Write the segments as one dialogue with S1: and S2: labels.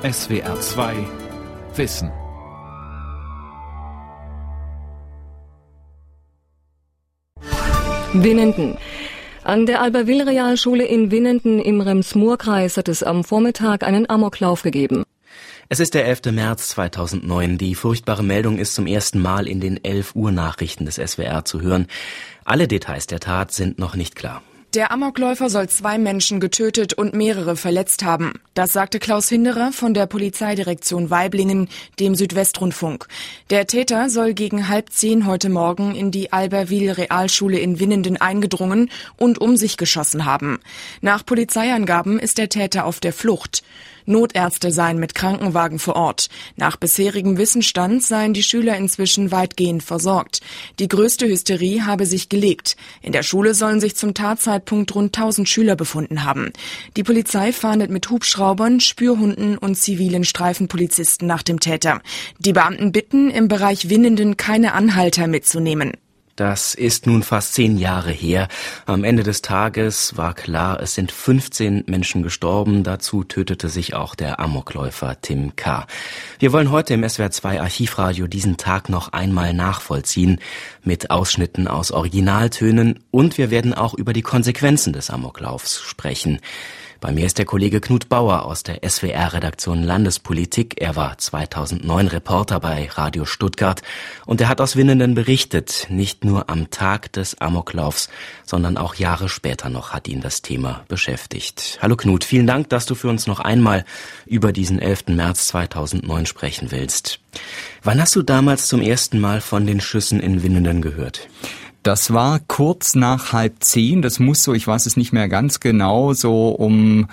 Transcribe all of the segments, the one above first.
S1: SWR 2 Wissen.
S2: Winnenden. An der Alberville-Realschule in Winnenden im Rems-Murr-Kreis hat es am Vormittag einen Amoklauf gegeben.
S3: Es ist der 11. März 2009. Die furchtbare Meldung ist zum ersten Mal in den 11 Uhr Nachrichten des SWR zu hören. Alle Details der Tat sind noch nicht klar.
S4: Der Amokläufer soll zwei Menschen getötet und mehrere verletzt haben. Das sagte Klaus Hinderer von der Polizeidirektion Weiblingen, dem Südwestrundfunk. Der Täter soll gegen halb zehn heute Morgen in die Alberville Realschule in Winnenden eingedrungen und um sich geschossen haben. Nach Polizeiangaben ist der Täter auf der Flucht. Notärzte seien mit Krankenwagen vor Ort. Nach bisherigem Wissensstand seien die Schüler inzwischen weitgehend versorgt. Die größte Hysterie habe sich gelegt. In der Schule sollen sich zum Tatzeitpunkt rund 1000 Schüler befunden haben. Die Polizei fahndet mit Hubschraubern, Spürhunden und zivilen Streifenpolizisten nach dem Täter. Die Beamten bitten, im Bereich Winnenden keine Anhalter mitzunehmen.
S3: Das ist nun fast zehn Jahre her. Am Ende des Tages war klar, es sind 15 Menschen gestorben. Dazu tötete sich auch der Amokläufer Tim K. Wir wollen heute im SWR 2 Archivradio diesen Tag noch einmal nachvollziehen mit Ausschnitten aus Originaltönen und wir werden auch über die Konsequenzen des Amoklaufs sprechen. Bei mir ist der Kollege Knut Bauer aus der SWR-Redaktion Landespolitik. Er war 2009 Reporter bei Radio Stuttgart und er hat aus Winnenden berichtet. Nicht nur am Tag des Amoklaufs, sondern auch Jahre später noch hat ihn das Thema beschäftigt. Hallo Knut, vielen Dank, dass du für uns noch einmal über diesen 11. März 2009 sprechen willst. Wann hast du damals zum ersten Mal von den Schüssen in Winnenden gehört?
S5: Das war kurz nach halb zehn. Das muss so, ich weiß es nicht mehr ganz genau, so um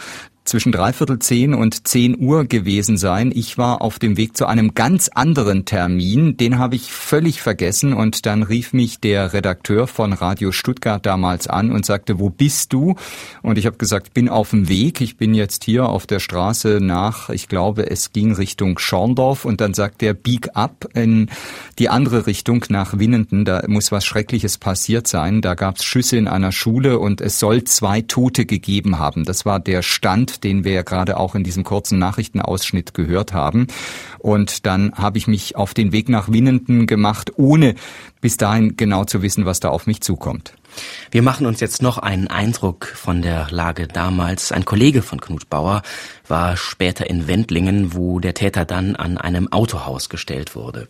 S5: zwischen dreiviertel zehn und zehn Uhr gewesen sein. Ich war auf dem Weg zu einem ganz anderen Termin. Den habe ich völlig vergessen und dann rief mich der Redakteur von Radio Stuttgart damals an und sagte, wo bist du? Und ich habe gesagt, bin auf dem Weg. Ich bin jetzt hier auf der Straße nach, ich glaube, es ging Richtung Schorndorf und dann sagt er, bieg ab in die andere Richtung nach Winnenden. Da muss was Schreckliches passiert sein. Da gab es Schüsse in einer Schule und es soll zwei Tote gegeben haben. Das war der Stand den wir ja gerade auch in diesem kurzen Nachrichtenausschnitt gehört haben. Und dann habe ich mich auf den Weg nach Winnenden gemacht, ohne bis dahin genau zu wissen, was da auf mich zukommt.
S3: Wir machen uns jetzt noch einen Eindruck von der Lage damals. Ein Kollege von Knut Bauer war später in Wendlingen, wo der Täter dann an einem Autohaus gestellt wurde.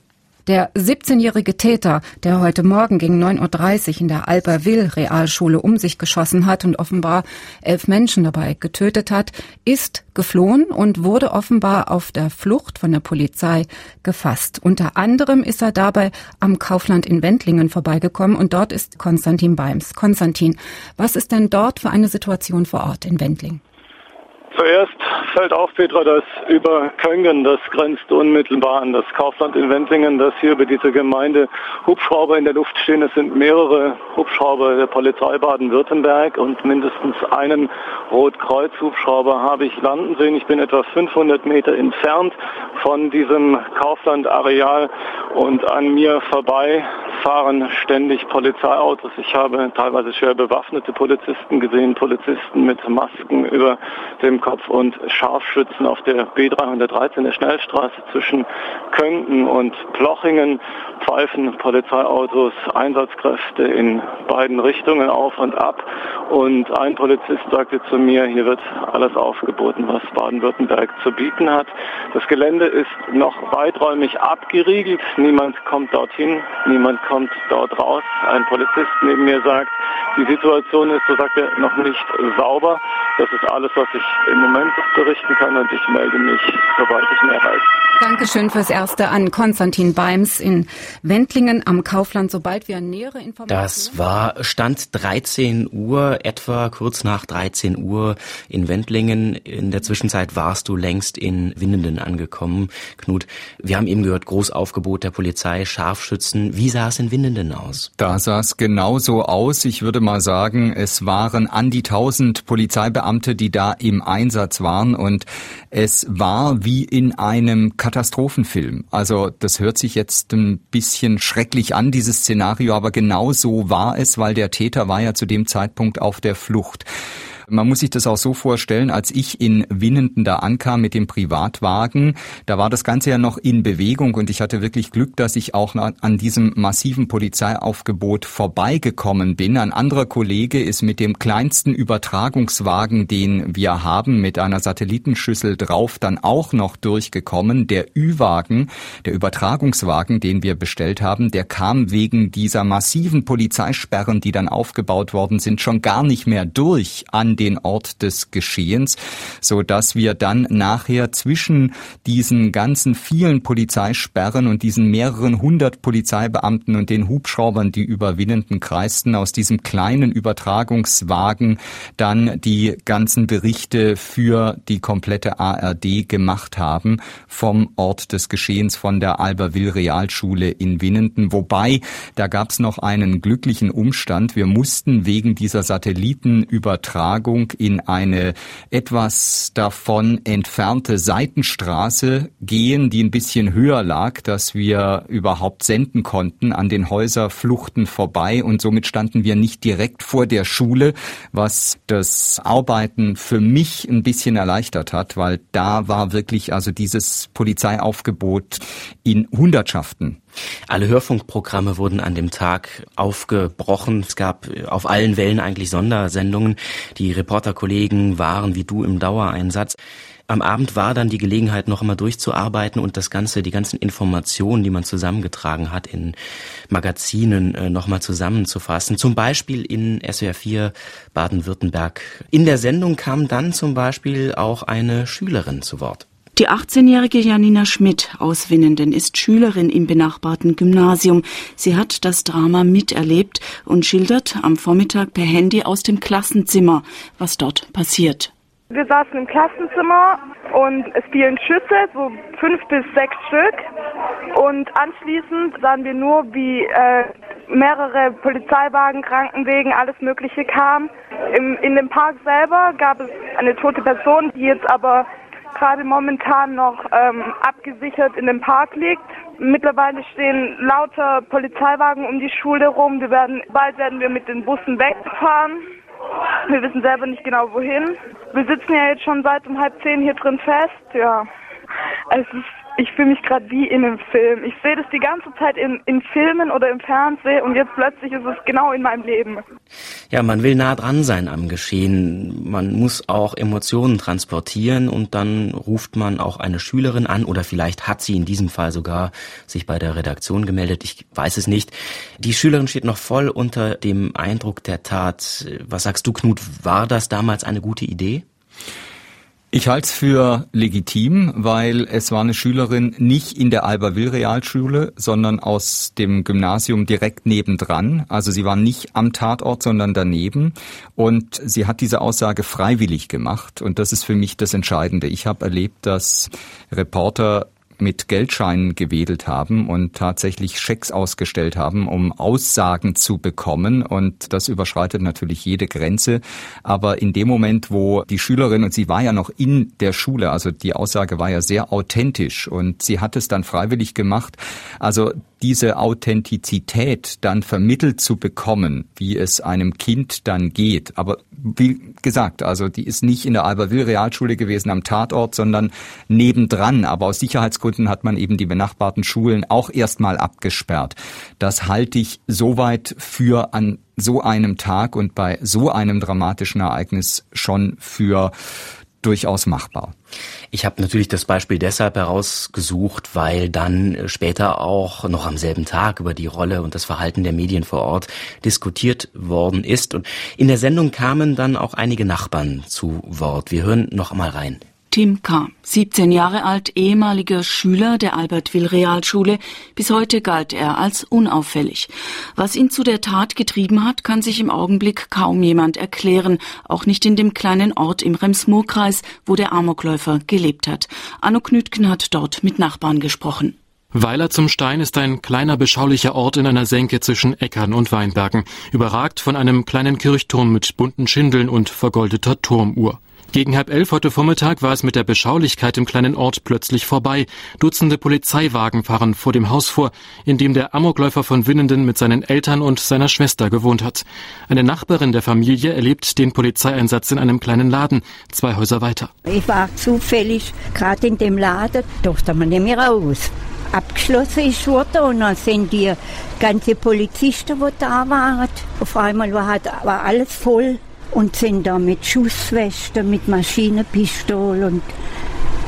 S2: Der 17-jährige Täter, der heute Morgen gegen 9.30 Uhr in der Alberville Realschule um sich geschossen hat und offenbar elf Menschen dabei getötet hat, ist geflohen und wurde offenbar auf der Flucht von der Polizei gefasst. Unter anderem ist er dabei am Kaufland in Wendlingen vorbeigekommen und dort ist Konstantin Beims. Konstantin, was ist denn dort für eine Situation vor Ort in Wendlingen?
S6: Zuerst fällt auf, Petra, dass über Köngen, das grenzt unmittelbar an das Kaufland in Wendlingen, dass hier über diese Gemeinde Hubschrauber in der Luft stehen. Es sind mehrere Hubschrauber der Polizei Baden-Württemberg und mindestens einen Rotkreuz-Hubschrauber habe ich landen sehen. Ich bin etwa 500 Meter entfernt von diesem Kaufland-Areal und an mir vorbei fahren ständig Polizeiautos. Ich habe teilweise schwer bewaffnete Polizisten gesehen, Polizisten mit Masken über dem Kopf und Scharfschützen auf der B313 der Schnellstraße zwischen Könken und Plochingen pfeifen Polizeiautos Einsatzkräfte in beiden Richtungen auf und ab. Und ein Polizist sagte zu mir, hier wird alles aufgeboten, was Baden-Württemberg zu bieten hat. Das Gelände ist noch weiträumig abgeriegelt. Niemand kommt dorthin, niemand kommt dort raus. Ein Polizist neben mir sagt, die Situation ist, so sagt er, noch nicht sauber. Das ist alles, was ich im Moment berichten kann und ich melde mich, sobald ich mehr weiß.
S2: Dankeschön fürs Erste an Konstantin Beims in Wendlingen am Kaufland. Sobald wir nähere Informationen...
S3: Das war Stand 13 Uhr, etwa kurz nach 13 Uhr in Wendlingen. In der Zwischenzeit warst du längst in Winnenden angekommen. Knut, wir haben eben gehört, Großaufgebot der Polizei, Scharfschützen. Wie sah es in Winnenden aus?
S5: Da sah es genauso aus. Ich würde mal sagen, es waren an die 1000 Polizeibeamte, die da im Einsatz waren und es war wie in einem Katastrophenfilm. Also das hört sich jetzt ein bisschen schrecklich an, dieses Szenario, aber genau so war es, weil der Täter war ja zu dem Zeitpunkt auf der Flucht. Man muss sich das auch so vorstellen, als ich in Winnenden da ankam mit dem Privatwagen, da war das Ganze ja noch in Bewegung und ich hatte wirklich Glück, dass ich auch an diesem massiven Polizeiaufgebot vorbeigekommen bin. Ein anderer Kollege ist mit dem kleinsten Übertragungswagen, den wir haben, mit einer Satellitenschüssel drauf, dann auch noch durchgekommen. Der Ü-Wagen, der Übertragungswagen, den wir bestellt haben, der kam wegen dieser massiven Polizeisperren, die dann aufgebaut worden sind, schon gar nicht mehr durch an den Ort des Geschehens, so dass wir dann nachher zwischen diesen ganzen vielen Polizeisperren und diesen mehreren hundert Polizeibeamten und den Hubschraubern, die über Winnenden kreisten, aus diesem kleinen Übertragungswagen dann die ganzen Berichte für die komplette ARD gemacht haben vom Ort des Geschehens von der Alberville Realschule in Winnenden. Wobei, da gab es noch einen glücklichen Umstand. Wir mussten wegen dieser Satellitenübertragung in eine etwas davon entfernte Seitenstraße gehen, die ein bisschen höher lag, dass wir überhaupt senden konnten an den Häuserfluchten vorbei und somit standen wir nicht direkt vor der Schule, was das Arbeiten für mich ein bisschen erleichtert hat, weil da war wirklich also dieses Polizeiaufgebot in Hundertschaften.
S3: Alle Hörfunkprogramme wurden an dem Tag aufgebrochen. Es gab auf allen Wellen eigentlich Sondersendungen. Die Reporterkollegen waren wie du im Dauereinsatz. Am Abend war dann die Gelegenheit, noch einmal durchzuarbeiten und das Ganze, die ganzen Informationen, die man zusammengetragen hat, in Magazinen äh, nochmal zusammenzufassen. Zum Beispiel in SWR 4 Baden-Württemberg. In der Sendung kam dann zum Beispiel auch eine Schülerin zu Wort.
S7: Die 18-jährige Janina Schmidt aus Winnenden ist Schülerin im benachbarten Gymnasium. Sie hat das Drama miterlebt und schildert am Vormittag per Handy aus dem Klassenzimmer, was dort passiert.
S8: Wir saßen im Klassenzimmer und es fielen Schüsse, so fünf bis sechs Stück. Und anschließend sahen wir nur, wie äh, mehrere Polizeiwagen, Krankenwegen, alles Mögliche kam. Im, in dem Park selber gab es eine tote Person, die jetzt aber gerade momentan noch ähm, abgesichert in dem Park liegt. Mittlerweile stehen lauter Polizeiwagen um die Schule rum. Wir werden, bald werden wir mit den Bussen wegfahren. Wir wissen selber nicht genau wohin. Wir sitzen ja jetzt schon seit um halb zehn hier drin fest. Ja, es ist ich fühle mich gerade wie in einem Film. Ich sehe das die ganze Zeit in, in Filmen oder im Fernsehen und jetzt plötzlich ist es genau in meinem Leben.
S3: Ja, man will nah dran sein am Geschehen. Man muss auch Emotionen transportieren und dann ruft man auch eine Schülerin an oder vielleicht hat sie in diesem Fall sogar sich bei der Redaktion gemeldet. Ich weiß es nicht. Die Schülerin steht noch voll unter dem Eindruck der Tat. Was sagst du, Knut? War das damals eine gute Idee?
S5: Ich halte es für legitim, weil es war eine Schülerin nicht in der Alberville Realschule, sondern aus dem Gymnasium direkt nebendran. Also sie war nicht am Tatort, sondern daneben. Und sie hat diese Aussage freiwillig gemacht. Und das ist für mich das Entscheidende. Ich habe erlebt, dass Reporter mit Geldscheinen gewedelt haben und tatsächlich Schecks ausgestellt haben, um Aussagen zu bekommen. Und das überschreitet natürlich jede Grenze. Aber in dem Moment, wo die Schülerin, und sie war ja noch in der Schule, also die Aussage war ja sehr authentisch und sie hat es dann freiwillig gemacht. Also diese Authentizität dann vermittelt zu bekommen, wie es einem Kind dann geht. Aber wie gesagt, also die ist nicht in der Alberville Realschule gewesen am Tatort, sondern nebendran. Aber aus Sicherheitsgründen hat man eben die benachbarten Schulen auch erstmal abgesperrt. Das halte ich soweit für an so einem Tag und bei so einem dramatischen Ereignis schon für durchaus machbar.
S3: Ich habe natürlich das Beispiel deshalb herausgesucht, weil dann später auch noch am selben Tag über die Rolle und das Verhalten der Medien vor Ort diskutiert worden ist. Und in der Sendung kamen dann auch einige Nachbarn zu Wort. Wir hören noch einmal rein.
S7: Tim K., 17 Jahre alt, ehemaliger Schüler der Albertville Realschule. Bis heute galt er als unauffällig. Was ihn zu der Tat getrieben hat, kann sich im Augenblick kaum jemand erklären. Auch nicht in dem kleinen Ort im Rems-Murr-Kreis, wo der Amokläufer gelebt hat. Anno Knütken hat dort mit Nachbarn gesprochen.
S9: Weiler zum Stein ist ein kleiner beschaulicher Ort in einer Senke zwischen Äckern und Weinbergen, überragt von einem kleinen Kirchturm mit bunten Schindeln und vergoldeter Turmuhr. Gegen halb elf heute Vormittag war es mit der Beschaulichkeit im kleinen Ort plötzlich vorbei. Dutzende Polizeiwagen fahren vor dem Haus vor, in dem der Amokläufer von Winnenden mit seinen Eltern und seiner Schwester gewohnt hat. Eine Nachbarin der Familie erlebt den Polizeieinsatz in einem kleinen Laden, zwei Häuser weiter.
S10: Ich war zufällig gerade in dem Laden, durfte man nicht mehr raus abgeschlossen ist worden und dann sind die ganze Polizisten, die da waren, auf einmal war alles voll und sind da mit Schusswesten, mit Maschinenpistol und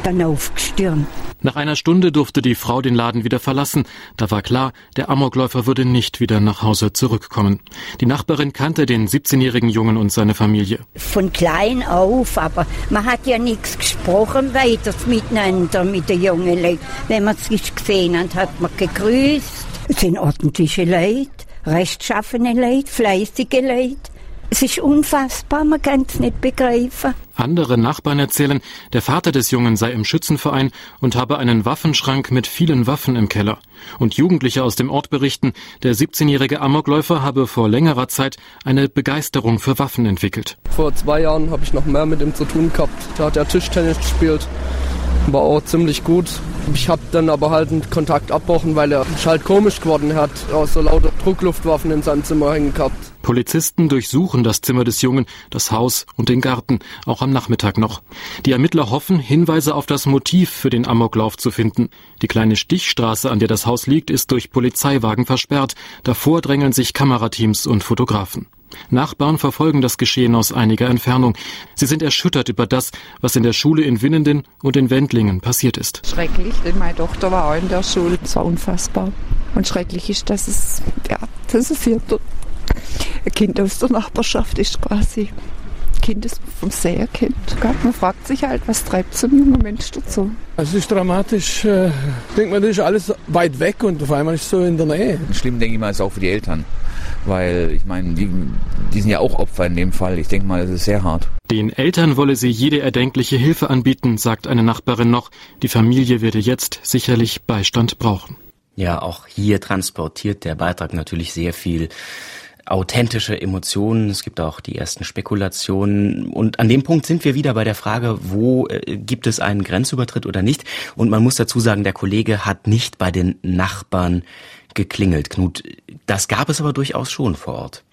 S10: dann aufgestürmt.
S9: Nach einer Stunde durfte die Frau den Laden wieder verlassen. Da war klar, der Amokläufer würde nicht wieder nach Hause zurückkommen. Die Nachbarin kannte den 17-jährigen Jungen und seine Familie.
S10: Von klein auf, aber man hat ja nichts gesprochen weiter miteinander mit den jungen Leuten. Wenn man sich gesehen hat, hat man gegrüßt. Es sind ordentliche Leute, rechtschaffene Leute, fleißige Leute. Es ist unfassbar, man kann es nicht begreifen.
S9: Andere Nachbarn erzählen, der Vater des Jungen sei im Schützenverein und habe einen Waffenschrank mit vielen Waffen im Keller. Und Jugendliche aus dem Ort berichten, der 17-jährige Amokläufer habe vor längerer Zeit eine Begeisterung für Waffen entwickelt.
S11: Vor zwei Jahren habe ich noch mehr mit ihm zu tun gehabt. Da hat er Tischtennis gespielt, war auch ziemlich gut. Ich habe dann aber halt einen Kontakt abbrochen, weil er halt komisch geworden hat, auch so lauter Druckluftwaffen in seinem Zimmer hängen gehabt.
S9: Polizisten durchsuchen das Zimmer des Jungen, das Haus und den Garten, auch am Nachmittag noch. Die Ermittler hoffen, Hinweise auf das Motiv für den Amoklauf zu finden. Die kleine Stichstraße, an der das Haus liegt, ist durch Polizeiwagen versperrt. Davor drängeln sich Kamerateams und Fotografen. Nachbarn verfolgen das Geschehen aus einiger Entfernung. Sie sind erschüttert über das, was in der Schule in Winnenden und in Wendlingen passiert ist.
S12: Schrecklich, denn meine Tochter war auch in der Schule. Es war unfassbar. Und schrecklich ist, dass es, ja, dass es hier ein Kind aus der Nachbarschaft ist quasi. Ein Kind, das man vom Sehen kennt. Man fragt sich halt, was treibt so ein junger Mensch dazu?
S13: Es ist dramatisch. Äh, ich denke mal, das ist alles weit weg und auf einmal ist es so in der Nähe.
S14: Schlimm, denke ich mal, ist auch für die Eltern. Weil, ich meine, die, die sind ja auch Opfer in dem Fall. Ich denke mal, das ist sehr hart.
S9: Den Eltern wolle sie jede erdenkliche Hilfe anbieten, sagt eine Nachbarin noch. Die Familie werde jetzt sicherlich Beistand brauchen.
S3: Ja, auch hier transportiert der Beitrag natürlich sehr viel authentische Emotionen. Es gibt auch die ersten Spekulationen. Und an dem Punkt sind wir wieder bei der Frage, wo äh, gibt es einen Grenzübertritt oder nicht? Und man muss dazu sagen, der Kollege hat nicht bei den Nachbarn geklingelt. Knut, das gab es aber durchaus schon vor Ort.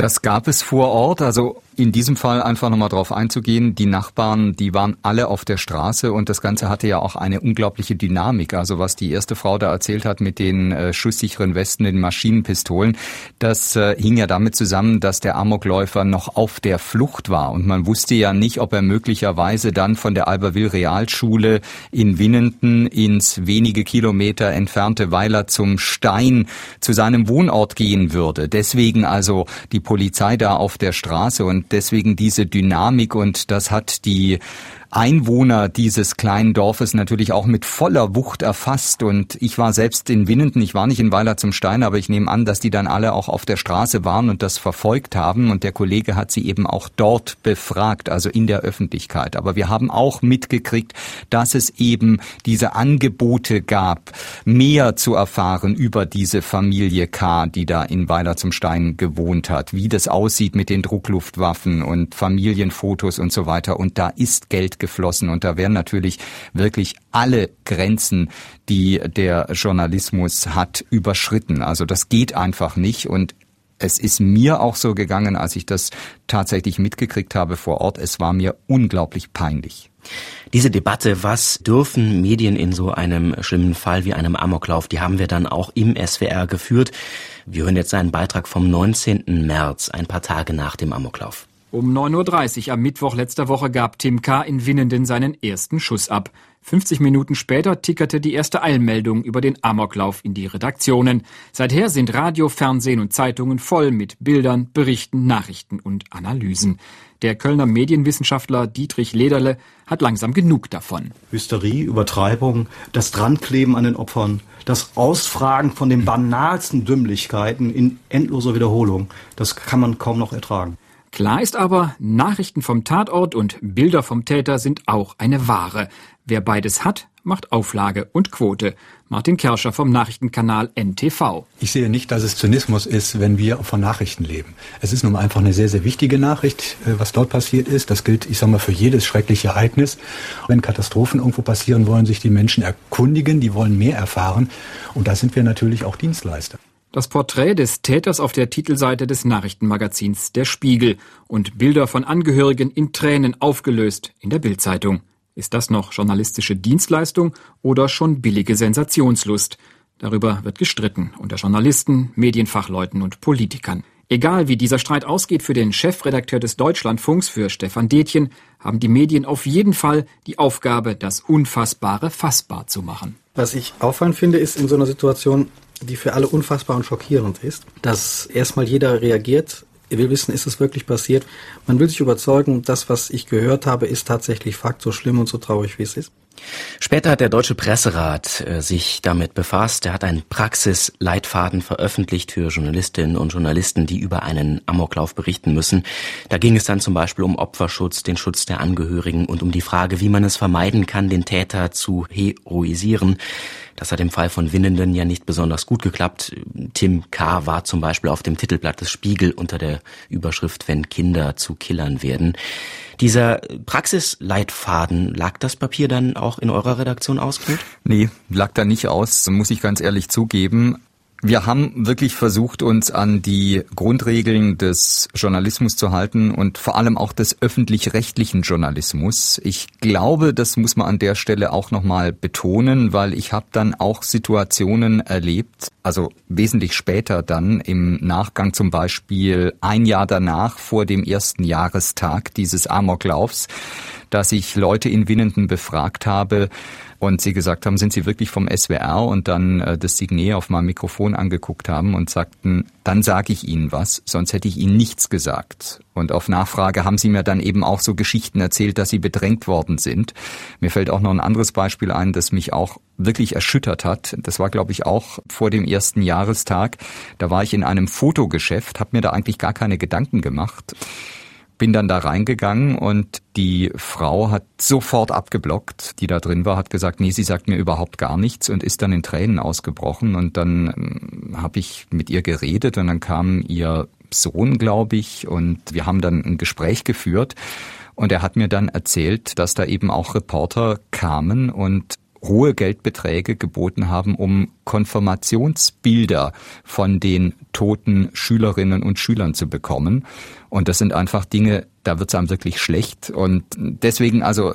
S5: Das gab es vor Ort. Also in diesem Fall einfach nochmal drauf einzugehen, die Nachbarn, die waren alle auf der Straße und das Ganze hatte ja auch eine unglaubliche Dynamik. Also was die erste Frau da erzählt hat mit den äh, schusssicheren Westen, den Maschinenpistolen, das äh, hing ja damit zusammen, dass der Amokläufer noch auf der Flucht war und man wusste ja nicht, ob er möglicherweise dann von der Alberville Realschule in Winnenden ins wenige Kilometer entfernte Weiler zum Stein zu seinem Wohnort gehen würde. Deswegen also die Polizei da auf der Straße und deswegen diese Dynamik und das hat die Einwohner dieses kleinen Dorfes natürlich auch mit voller Wucht erfasst. Und ich war selbst in Winnenden, ich war nicht in Weiler zum Stein, aber ich nehme an, dass die dann alle auch auf der Straße waren und das verfolgt haben. Und der Kollege hat sie eben auch dort befragt, also in der Öffentlichkeit. Aber wir haben auch mitgekriegt, dass es eben diese Angebote gab, mehr zu erfahren über diese Familie K., die da in Weiler zum Stein gewohnt hat, wie das aussieht mit den Druckluftwaffen und Familienfotos und so weiter. Und da ist Geld geflossen. Und da werden natürlich wirklich alle Grenzen, die der Journalismus hat, überschritten. Also das geht einfach nicht. Und es ist mir auch so gegangen, als ich das tatsächlich mitgekriegt habe vor Ort. Es war mir unglaublich peinlich.
S3: Diese Debatte, was dürfen Medien in so einem schlimmen Fall wie einem Amoklauf, die haben wir dann auch im SWR geführt. Wir hören jetzt einen Beitrag vom 19. März, ein paar Tage nach dem Amoklauf.
S15: Um 9.30 Uhr am Mittwoch letzter Woche gab Tim K. in Winnenden seinen ersten Schuss ab. 50 Minuten später tickerte die erste Eilmeldung über den Amoklauf in die Redaktionen. Seither sind Radio, Fernsehen und Zeitungen voll mit Bildern, Berichten, Nachrichten und Analysen. Der Kölner Medienwissenschaftler Dietrich Lederle hat langsam genug davon.
S16: Hysterie, Übertreibung, das Drankleben an den Opfern, das Ausfragen von den banalsten Dümmlichkeiten in endloser Wiederholung, das kann man kaum noch ertragen.
S15: Klar ist aber, Nachrichten vom Tatort und Bilder vom Täter sind auch eine Ware. Wer beides hat, macht Auflage und Quote. Martin Kerscher vom Nachrichtenkanal NTV.
S17: Ich sehe nicht, dass es Zynismus ist, wenn wir von Nachrichten leben. Es ist nun einfach eine sehr, sehr wichtige Nachricht, äh, was dort passiert ist. Das gilt, ich sage mal, für jedes schreckliche Ereignis. Wenn Katastrophen irgendwo passieren, wollen sich die Menschen erkundigen, die wollen mehr erfahren. Und da sind wir natürlich auch Dienstleister.
S15: Das Porträt des Täters auf der Titelseite des Nachrichtenmagazins Der Spiegel und Bilder von Angehörigen in Tränen aufgelöst in der Bildzeitung. Ist das noch journalistische Dienstleistung oder schon billige Sensationslust? Darüber wird gestritten unter Journalisten, Medienfachleuten und Politikern. Egal wie dieser Streit ausgeht für den Chefredakteur des Deutschlandfunks, für Stefan Detjen, haben die Medien auf jeden Fall die Aufgabe, das Unfassbare fassbar zu machen.
S18: Was ich auffallend finde, ist in so einer Situation, die für alle unfassbar und schockierend ist, dass erstmal jeder reagiert er will wissen, ist es wirklich passiert? Man will sich überzeugen, das, was ich gehört habe, ist tatsächlich Fakt, so schlimm und so traurig, wie es ist.
S3: Später hat der Deutsche Presserat äh, sich damit befasst. Er hat einen Praxisleitfaden veröffentlicht für Journalistinnen und Journalisten, die über einen Amoklauf berichten müssen. Da ging es dann zum Beispiel um Opferschutz, den Schutz der Angehörigen und um die Frage, wie man es vermeiden kann, den Täter zu heroisieren. Das hat im Fall von Winnenden ja nicht besonders gut geklappt. Tim K. war zum Beispiel auf dem Titelblatt des Spiegel unter der Überschrift Wenn Kinder zu Killern werden. Dieser Praxisleitfaden, lag das Papier dann auch in eurer Redaktion aus, Knut?
S5: Nee, lag da nicht aus, muss ich ganz ehrlich zugeben. Wir haben wirklich versucht, uns an die Grundregeln des Journalismus zu halten und vor allem auch des öffentlich-rechtlichen Journalismus. Ich glaube, das muss man an der Stelle auch nochmal betonen, weil ich habe dann auch Situationen erlebt, also wesentlich später dann im Nachgang zum Beispiel ein Jahr danach vor dem ersten Jahrestag dieses Amoklaufs, dass ich Leute in Winnenden befragt habe, und sie gesagt haben, sind Sie wirklich vom SWR und dann äh, das Signet auf meinem Mikrofon angeguckt haben und sagten, dann sage ich Ihnen was, sonst hätte ich Ihnen nichts gesagt. Und auf Nachfrage haben sie mir dann eben auch so Geschichten erzählt, dass sie bedrängt worden sind. Mir fällt auch noch ein anderes Beispiel ein, das mich auch wirklich erschüttert hat. Das war, glaube ich, auch vor dem ersten Jahrestag. Da war ich in einem Fotogeschäft, habe mir da eigentlich gar keine Gedanken gemacht bin dann da reingegangen und die Frau hat sofort abgeblockt, die da drin war, hat gesagt, nee, sie sagt mir überhaupt gar nichts und ist dann in Tränen ausgebrochen. Und dann ähm, habe ich mit ihr geredet und dann kam ihr Sohn, glaube ich, und wir haben dann ein Gespräch geführt. Und er hat mir dann erzählt, dass da eben auch Reporter kamen und hohe Geldbeträge geboten haben, um Konfirmationsbilder von den toten Schülerinnen und Schülern zu bekommen. Und das sind einfach Dinge, da wird es einem wirklich schlecht. Und deswegen also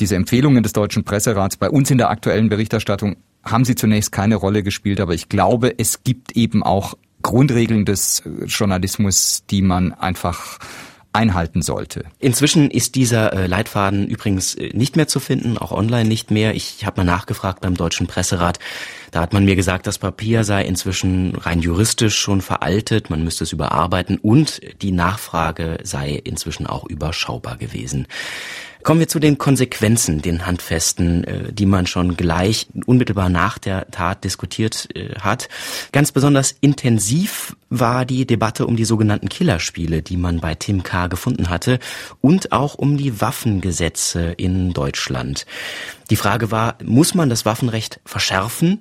S5: diese Empfehlungen des Deutschen Presserats bei uns in der aktuellen Berichterstattung haben sie zunächst keine Rolle gespielt, aber ich glaube, es gibt eben auch Grundregeln des Journalismus, die man einfach einhalten sollte.
S3: Inzwischen ist dieser äh, Leitfaden übrigens äh, nicht mehr zu finden, auch online nicht mehr. Ich habe mal nachgefragt beim Deutschen Presserat. Da hat man mir gesagt, das Papier sei inzwischen rein juristisch schon veraltet, man müsste es überarbeiten und die Nachfrage sei inzwischen auch überschaubar gewesen. Kommen wir zu den Konsequenzen, den Handfesten, äh, die man schon gleich unmittelbar nach der Tat diskutiert äh, hat. Ganz besonders intensiv war die Debatte um die sogenannten Killerspiele, die man bei Tim K. gefunden hatte, und auch um die Waffengesetze in Deutschland. Die Frage war, muss man das Waffenrecht verschärfen?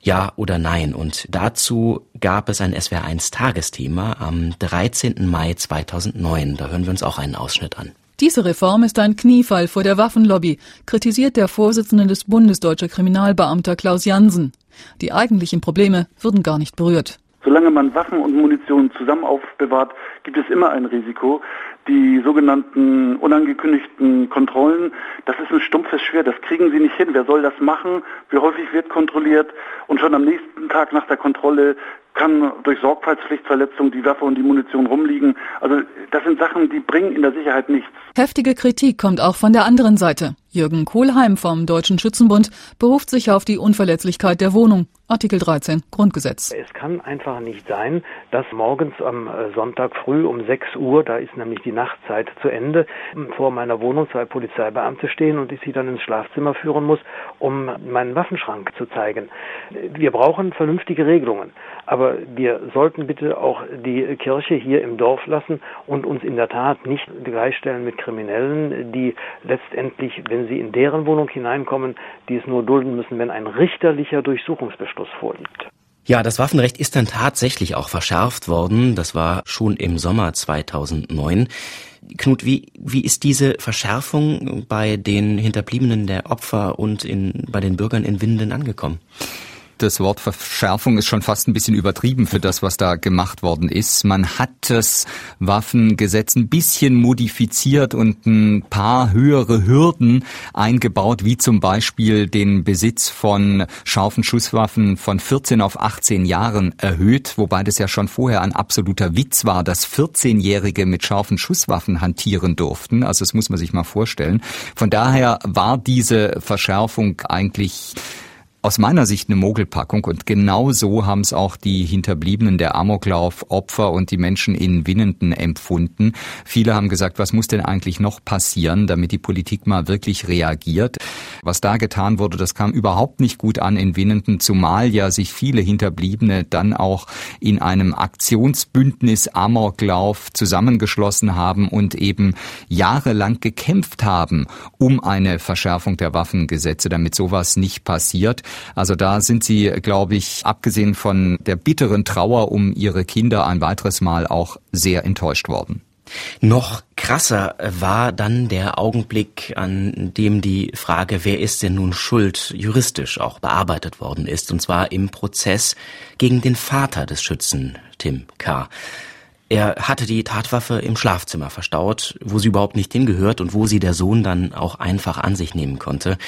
S3: Ja oder nein? Und dazu gab es ein SWR1 Tagesthema am 13. Mai 2009. Da hören wir uns auch einen Ausschnitt an.
S19: Diese Reform ist ein Kniefall vor der Waffenlobby, kritisiert der Vorsitzende des Bundes deutscher Kriminalbeamter Klaus Jansen. Die eigentlichen Probleme würden gar nicht berührt.
S20: Solange man Waffen und Munition zusammen aufbewahrt, gibt es immer ein Risiko. Die sogenannten unangekündigten Kontrollen, das ist ein stumpfes Schwert, das kriegen Sie nicht hin. Wer soll das machen? Wie häufig wird kontrolliert? Und schon am nächsten Tag nach der Kontrolle kann durch Sorgfaltspflichtverletzung die Waffe und die Munition rumliegen. Also das sind Sachen, die bringen in der Sicherheit nichts.
S19: Heftige Kritik kommt auch von der anderen Seite. Jürgen Kohlheim vom Deutschen Schützenbund beruft sich auf die Unverletzlichkeit der Wohnung. Artikel 13 Grundgesetz.
S21: Es kann einfach nicht sein, dass morgens am äh, Sonntag früh um 6 Uhr, da ist nämlich die Nachtzeit zu Ende, vor meiner Wohnung zwei Polizeibeamte stehen und ich sie dann ins Schlafzimmer führen muss, um meinen Waffenschrank zu zeigen. Wir brauchen vernünftige Regelungen. Aber wir sollten bitte auch die Kirche hier im Dorf lassen und uns in der Tat nicht gleichstellen mit Kriminellen, die letztendlich, wenn wenn sie in deren Wohnung hineinkommen, die es nur dulden müssen, wenn ein richterlicher Durchsuchungsbeschluss vorliegt.
S3: Ja, das Waffenrecht ist dann tatsächlich auch verschärft worden. Das war schon im Sommer 2009. Knut, wie, wie ist diese Verschärfung bei den Hinterbliebenen der Opfer und in, bei den Bürgern in Winden angekommen?
S5: Das Wort Verschärfung ist schon fast ein bisschen übertrieben für das, was da gemacht worden ist. Man hat das Waffengesetz ein bisschen modifiziert und ein paar höhere Hürden eingebaut, wie zum Beispiel den Besitz von scharfen Schusswaffen von 14 auf 18 Jahren erhöht, wobei das ja schon vorher ein absoluter Witz war, dass 14-Jährige mit scharfen Schusswaffen hantieren durften. Also das muss man sich mal vorstellen. Von daher war diese Verschärfung eigentlich aus meiner Sicht eine Mogelpackung und genau so haben es auch die Hinterbliebenen der Amoklauf, Opfer und die Menschen in Winnenden empfunden. Viele haben gesagt, was muss denn eigentlich noch passieren, damit die Politik mal wirklich reagiert. Was da getan wurde, das kam überhaupt nicht gut an in Winnenden, zumal ja sich viele Hinterbliebene dann auch in einem Aktionsbündnis Amoklauf zusammengeschlossen haben und eben jahrelang gekämpft haben um eine Verschärfung der Waffengesetze, damit sowas nicht passiert. Also da sind sie, glaube ich, abgesehen von der bitteren Trauer um ihre Kinder ein weiteres Mal auch sehr enttäuscht worden.
S3: Noch krasser war dann der Augenblick, an dem die Frage, wer ist denn nun schuld, juristisch auch bearbeitet worden ist, und zwar im Prozess gegen den Vater des Schützen, Tim K. Er hatte die Tatwaffe im Schlafzimmer verstaut, wo sie überhaupt nicht hingehört und wo sie der Sohn dann auch einfach an sich nehmen konnte.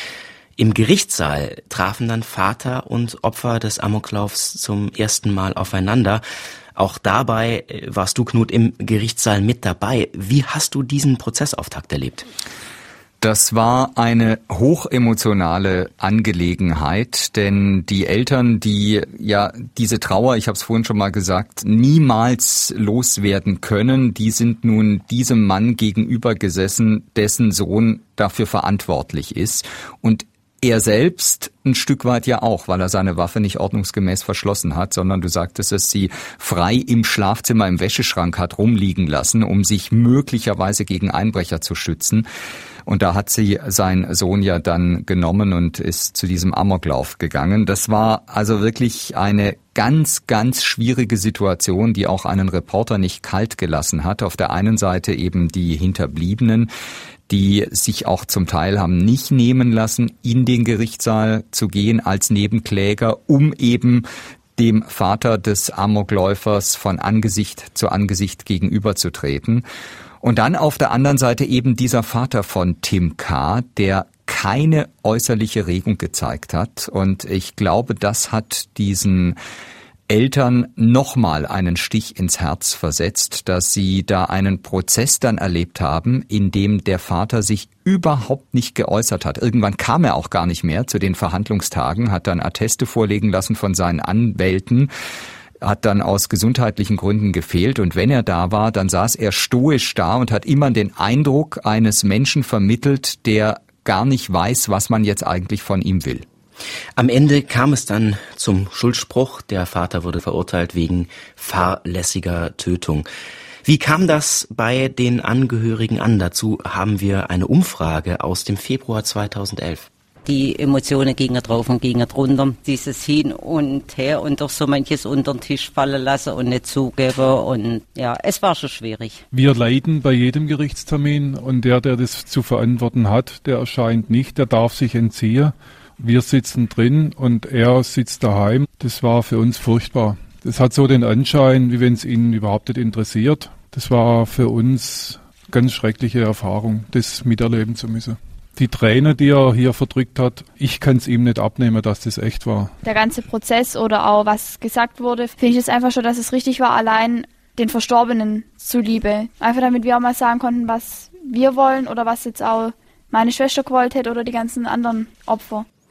S3: Im Gerichtssaal trafen dann Vater und Opfer des Amoklaufs zum ersten Mal aufeinander. Auch dabei äh, warst du, Knut, im Gerichtssaal mit dabei. Wie hast du diesen Prozessauftakt erlebt?
S5: Das war eine hochemotionale Angelegenheit, denn die Eltern, die ja diese Trauer, ich habe es vorhin schon mal gesagt, niemals loswerden können, die sind nun diesem Mann gegenüber gesessen, dessen Sohn dafür verantwortlich ist. Und er selbst ein Stück weit ja auch, weil er seine Waffe nicht ordnungsgemäß verschlossen hat, sondern du sagtest, dass sie frei im Schlafzimmer im Wäscheschrank hat rumliegen lassen, um sich möglicherweise gegen Einbrecher zu schützen. Und da hat sie sein Sohn ja dann genommen und ist zu diesem Amoklauf gegangen. Das war also wirklich eine ganz, ganz schwierige Situation, die auch einen Reporter nicht kalt gelassen hat. Auf der einen Seite eben die Hinterbliebenen, die sich auch zum Teil haben nicht nehmen lassen, in den Gerichtssaal zu gehen als Nebenkläger, um eben dem Vater des Amokläufers von Angesicht zu Angesicht gegenüberzutreten. Und dann auf der anderen Seite eben dieser Vater von Tim K., der keine äußerliche Regung gezeigt hat. Und ich glaube, das hat diesen Eltern nochmal einen Stich ins Herz versetzt, dass sie da einen Prozess dann erlebt haben, in dem der Vater sich überhaupt nicht geäußert hat. Irgendwann kam er auch gar nicht mehr zu den Verhandlungstagen, hat dann Atteste vorlegen lassen von seinen Anwälten hat dann aus gesundheitlichen Gründen gefehlt und wenn er da war, dann saß er stoisch da und hat immer den Eindruck eines Menschen vermittelt, der gar nicht weiß, was man jetzt eigentlich von ihm will.
S3: Am Ende kam es dann zum Schuldspruch. Der Vater wurde verurteilt wegen fahrlässiger Tötung. Wie kam das bei den Angehörigen an? Dazu haben wir eine Umfrage aus dem Februar 2011
S10: die Emotionen gingen drauf und gingen drunter. Dieses Hin und Her und doch so manches unter den Tisch fallen lassen und nicht zugeben. Und ja, es war schon schwierig.
S22: Wir leiden bei jedem Gerichtstermin und der, der das zu verantworten hat, der erscheint nicht, der darf sich entziehen. Wir sitzen drin und er sitzt daheim. Das war für uns furchtbar. Das hat so den Anschein, wie wenn es ihn überhaupt nicht interessiert. Das war für uns ganz schreckliche Erfahrung, das miterleben zu müssen. Die Träne, die er hier verdrückt hat, ich kann es ihm nicht abnehmen, dass das echt war.
S23: Der ganze Prozess oder auch was gesagt wurde, finde ich es einfach schon, dass es richtig war, allein den Verstorbenen zuliebe. Einfach damit wir auch mal sagen konnten, was wir wollen oder was jetzt auch meine Schwester gewollt hätte oder die ganzen anderen Opfer.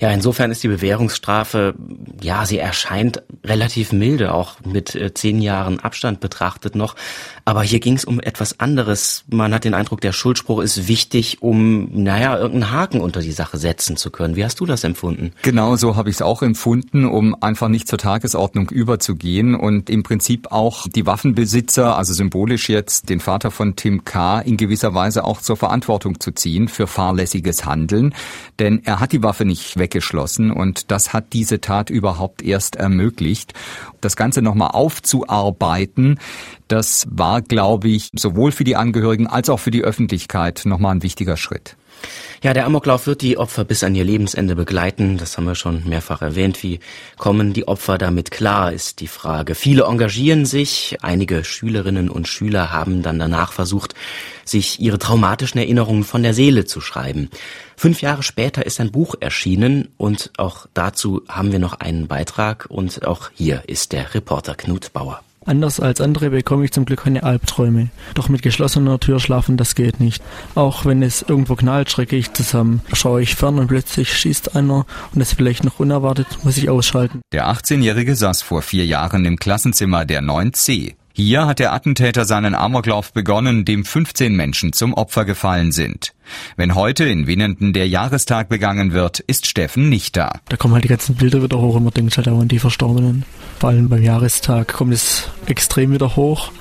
S3: Ja, insofern ist die Bewährungsstrafe, ja, sie erscheint relativ milde, auch mit äh, zehn Jahren Abstand betrachtet noch. Aber hier ging es um etwas anderes. Man hat den Eindruck, der Schuldspruch ist wichtig, um, naja, irgendeinen Haken unter die Sache setzen zu können. Wie hast du das empfunden?
S5: Genau so habe ich es auch empfunden, um einfach nicht zur Tagesordnung überzugehen und im Prinzip auch die Waffenbesitzer, also symbolisch jetzt den Vater von Tim K., in gewisser Weise auch zur Verantwortung zu ziehen für fahrlässiges Handeln. Denn er hat die Waffe nicht weggeschlossen und das hat diese Tat überhaupt erst ermöglicht. Das Ganze nochmal aufzuarbeiten, das war, glaube ich, sowohl für die Angehörigen als auch für die Öffentlichkeit nochmal ein wichtiger Schritt.
S3: Ja, der Amoklauf wird die Opfer bis an ihr Lebensende begleiten. Das haben wir schon mehrfach erwähnt. Wie kommen die Opfer damit klar, ist die Frage. Viele engagieren sich. Einige Schülerinnen und Schüler haben dann danach versucht, sich ihre traumatischen Erinnerungen von der Seele zu schreiben. Fünf Jahre später ist ein Buch erschienen und auch dazu haben wir noch einen Beitrag und auch hier ist der Reporter Knut Bauer.
S24: Anders als andere bekomme ich zum Glück keine Albträume. Doch mit geschlossener Tür schlafen, das geht nicht. Auch wenn es irgendwo knallt, schrecke ich zusammen. Schaue ich fern und plötzlich schießt einer und es vielleicht noch unerwartet, muss ich ausschalten.
S5: Der 18-Jährige saß vor vier Jahren im Klassenzimmer der 9c. Hier hat der Attentäter seinen Amoklauf begonnen, dem 15 Menschen zum Opfer gefallen sind. Wenn heute in Winnenden der Jahrestag begangen wird, ist Steffen nicht da.
S24: Da kommen halt die ganzen Bilder wieder hoch und man denkt halt auch an die Verstorbenen. Vor allem beim Jahrestag kommt es extrem wieder hoch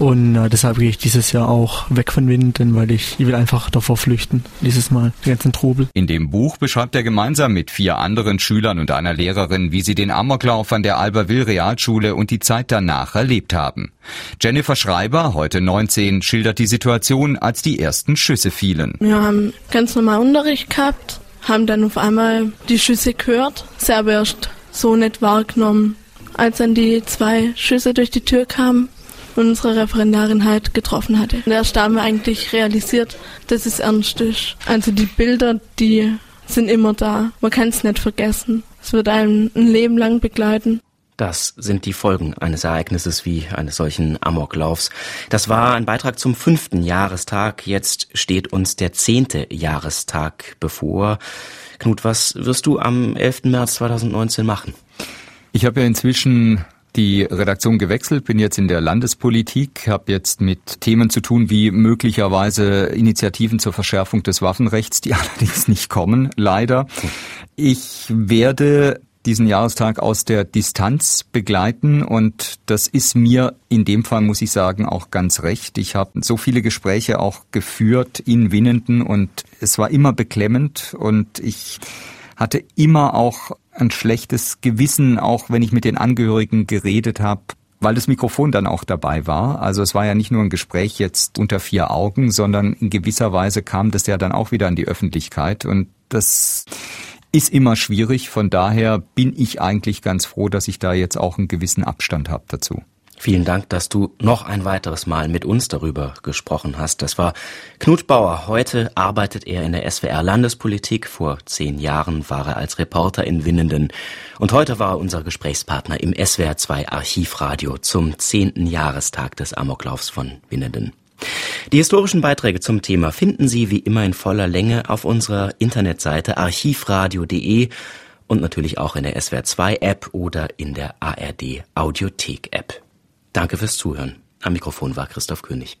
S24: und äh, deshalb gehe ich dieses Jahr auch weg von Winnenden, weil ich, ich will einfach davor flüchten, dieses Mal, den ganzen Trubel.
S5: In dem Buch beschreibt er gemeinsam mit vier anderen Schülern und einer Lehrerin, wie sie den Amoklauf an der Alberville Realschule und die Zeit danach erlebt haben. Jennifer Schreiber, heute 19, schildert die Situation, als die ersten Schüsse fielen.
S25: Wir haben ganz normal Unterricht gehabt, haben dann auf einmal die Schüsse gehört, selber erst so nicht wahrgenommen. Als dann die zwei Schüsse durch die Tür kamen und unsere Referendarin halt getroffen hatte. Und erst da haben wir eigentlich realisiert, dass es ernst ist. Also die Bilder, die sind immer da. Man kann es nicht vergessen. Es wird einem ein Leben lang begleiten.
S3: Das sind die Folgen eines Ereignisses wie eines solchen Amoklaufs. Das war ein Beitrag zum fünften Jahrestag. Jetzt steht uns der zehnte Jahrestag bevor. Knut, was wirst du am 11. März 2019 machen?
S5: Ich habe ja inzwischen die Redaktion gewechselt, bin jetzt in der Landespolitik, habe jetzt mit Themen zu tun wie möglicherweise Initiativen zur Verschärfung des Waffenrechts, die allerdings nicht kommen, leider. Ich werde diesen Jahrestag aus der Distanz begleiten und das ist mir in dem Fall, muss ich sagen, auch ganz recht. Ich habe so viele Gespräche auch geführt in Winnenden und es war immer beklemmend und ich hatte immer auch ein schlechtes Gewissen, auch wenn ich mit den Angehörigen geredet habe, weil das Mikrofon dann auch dabei war. Also es war ja nicht nur ein Gespräch jetzt unter vier Augen, sondern in gewisser Weise kam das ja dann auch wieder an die Öffentlichkeit und das ist immer schwierig. Von daher bin ich eigentlich ganz froh, dass ich da jetzt auch einen gewissen Abstand habe dazu.
S3: Vielen Dank, dass du noch ein weiteres Mal mit uns darüber gesprochen hast. Das war Knut Bauer. Heute arbeitet er in der SWR Landespolitik. Vor zehn Jahren war er als Reporter in Winnenden. Und heute war er unser Gesprächspartner im SWR 2 Archivradio zum zehnten Jahrestag des Amoklaufs von Winnenden. Die historischen Beiträge zum Thema finden Sie wie immer in voller Länge auf unserer Internetseite archivradio.de und natürlich auch in der SWR2 App oder in der ARD Audiothek App. Danke fürs Zuhören. Am Mikrofon war Christoph König.